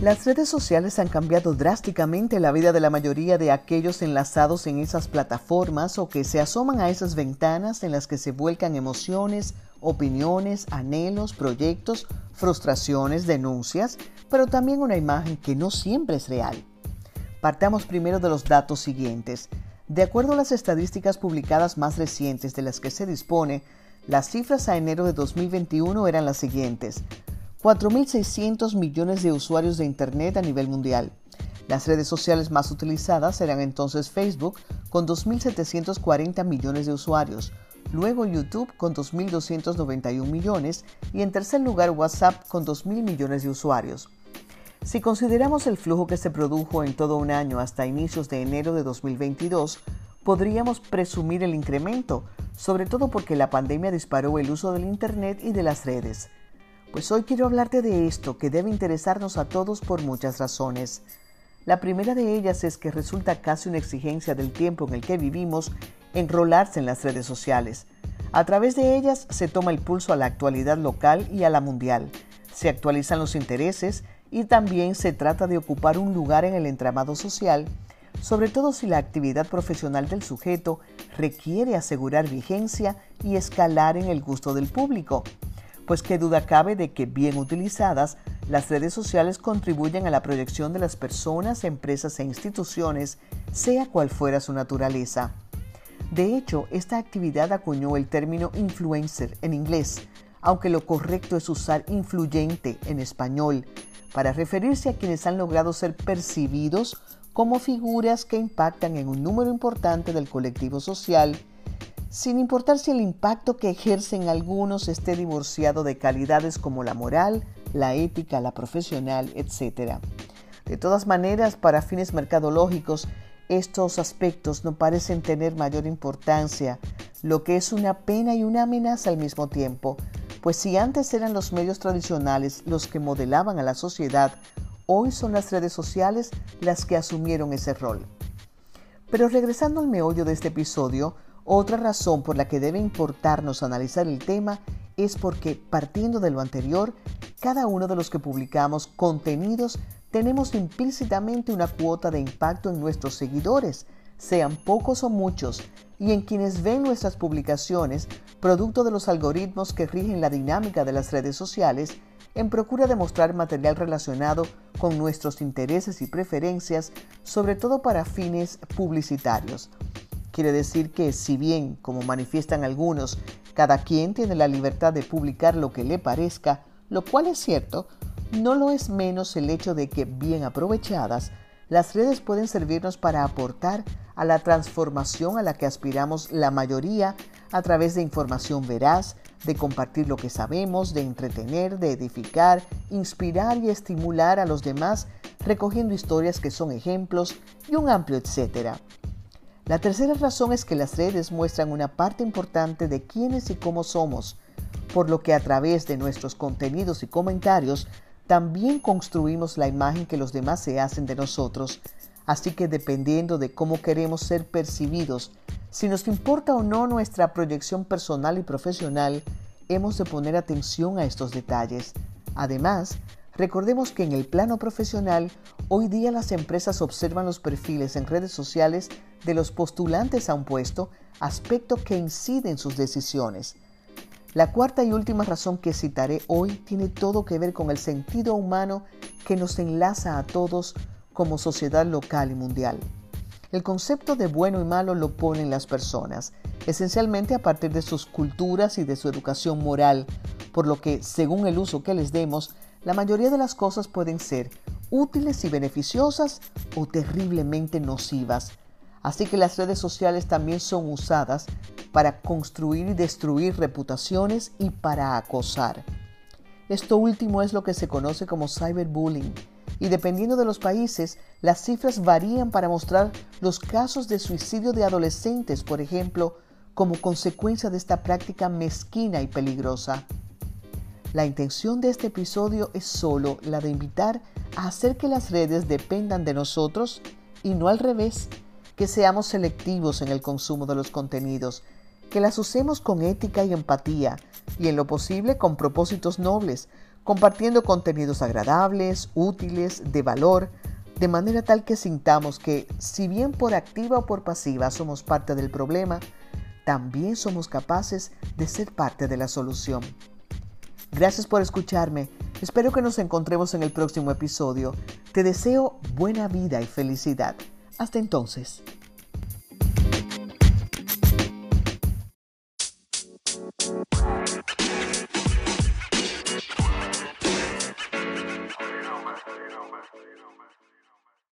Las redes sociales han cambiado drásticamente la vida de la mayoría de aquellos enlazados en esas plataformas o que se asoman a esas ventanas en las que se vuelcan emociones, opiniones, anhelos, proyectos, frustraciones, denuncias, pero también una imagen que no siempre es real. Partamos primero de los datos siguientes. De acuerdo a las estadísticas publicadas más recientes de las que se dispone, las cifras a enero de 2021 eran las siguientes. 4.600 millones de usuarios de Internet a nivel mundial. Las redes sociales más utilizadas eran entonces Facebook con 2.740 millones de usuarios, luego YouTube con 2.291 millones y en tercer lugar WhatsApp con 2.000 millones de usuarios. Si consideramos el flujo que se produjo en todo un año hasta inicios de enero de 2022, podríamos presumir el incremento, sobre todo porque la pandemia disparó el uso del Internet y de las redes. Pues hoy quiero hablarte de esto que debe interesarnos a todos por muchas razones. La primera de ellas es que resulta casi una exigencia del tiempo en el que vivimos enrolarse en las redes sociales. A través de ellas se toma el pulso a la actualidad local y a la mundial, se actualizan los intereses y también se trata de ocupar un lugar en el entramado social, sobre todo si la actividad profesional del sujeto requiere asegurar vigencia y escalar en el gusto del público pues qué duda cabe de que bien utilizadas, las redes sociales contribuyen a la proyección de las personas, empresas e instituciones, sea cual fuera su naturaleza. De hecho, esta actividad acuñó el término influencer en inglés, aunque lo correcto es usar influyente en español, para referirse a quienes han logrado ser percibidos como figuras que impactan en un número importante del colectivo social sin importar si el impacto que ejercen algunos esté divorciado de calidades como la moral, la ética, la profesional, etc. De todas maneras, para fines mercadológicos, estos aspectos no parecen tener mayor importancia, lo que es una pena y una amenaza al mismo tiempo, pues si antes eran los medios tradicionales los que modelaban a la sociedad, hoy son las redes sociales las que asumieron ese rol. Pero regresando al meollo de este episodio, otra razón por la que debe importarnos analizar el tema es porque, partiendo de lo anterior, cada uno de los que publicamos contenidos tenemos implícitamente una cuota de impacto en nuestros seguidores, sean pocos o muchos, y en quienes ven nuestras publicaciones, producto de los algoritmos que rigen la dinámica de las redes sociales, en procura de mostrar material relacionado con nuestros intereses y preferencias, sobre todo para fines publicitarios. Quiere decir que si bien, como manifiestan algunos, cada quien tiene la libertad de publicar lo que le parezca, lo cual es cierto, no lo es menos el hecho de que, bien aprovechadas, las redes pueden servirnos para aportar a la transformación a la que aspiramos la mayoría a través de información veraz, de compartir lo que sabemos, de entretener, de edificar, inspirar y estimular a los demás, recogiendo historias que son ejemplos y un amplio etcétera. La tercera razón es que las redes muestran una parte importante de quiénes y cómo somos, por lo que a través de nuestros contenidos y comentarios también construimos la imagen que los demás se hacen de nosotros. Así que dependiendo de cómo queremos ser percibidos, si nos importa o no nuestra proyección personal y profesional, hemos de poner atención a estos detalles. Además, Recordemos que en el plano profesional, hoy día las empresas observan los perfiles en redes sociales de los postulantes a un puesto, aspecto que incide en sus decisiones. La cuarta y última razón que citaré hoy tiene todo que ver con el sentido humano que nos enlaza a todos como sociedad local y mundial. El concepto de bueno y malo lo ponen las personas, esencialmente a partir de sus culturas y de su educación moral, por lo que, según el uso que les demos, la mayoría de las cosas pueden ser útiles y beneficiosas o terriblemente nocivas. Así que las redes sociales también son usadas para construir y destruir reputaciones y para acosar. Esto último es lo que se conoce como cyberbullying y dependiendo de los países, las cifras varían para mostrar los casos de suicidio de adolescentes, por ejemplo, como consecuencia de esta práctica mezquina y peligrosa. La intención de este episodio es solo la de invitar a hacer que las redes dependan de nosotros y no al revés, que seamos selectivos en el consumo de los contenidos, que las usemos con ética y empatía y en lo posible con propósitos nobles, compartiendo contenidos agradables, útiles, de valor, de manera tal que sintamos que, si bien por activa o por pasiva somos parte del problema, también somos capaces de ser parte de la solución. Gracias por escucharme. Espero que nos encontremos en el próximo episodio. Te deseo buena vida y felicidad. Hasta entonces.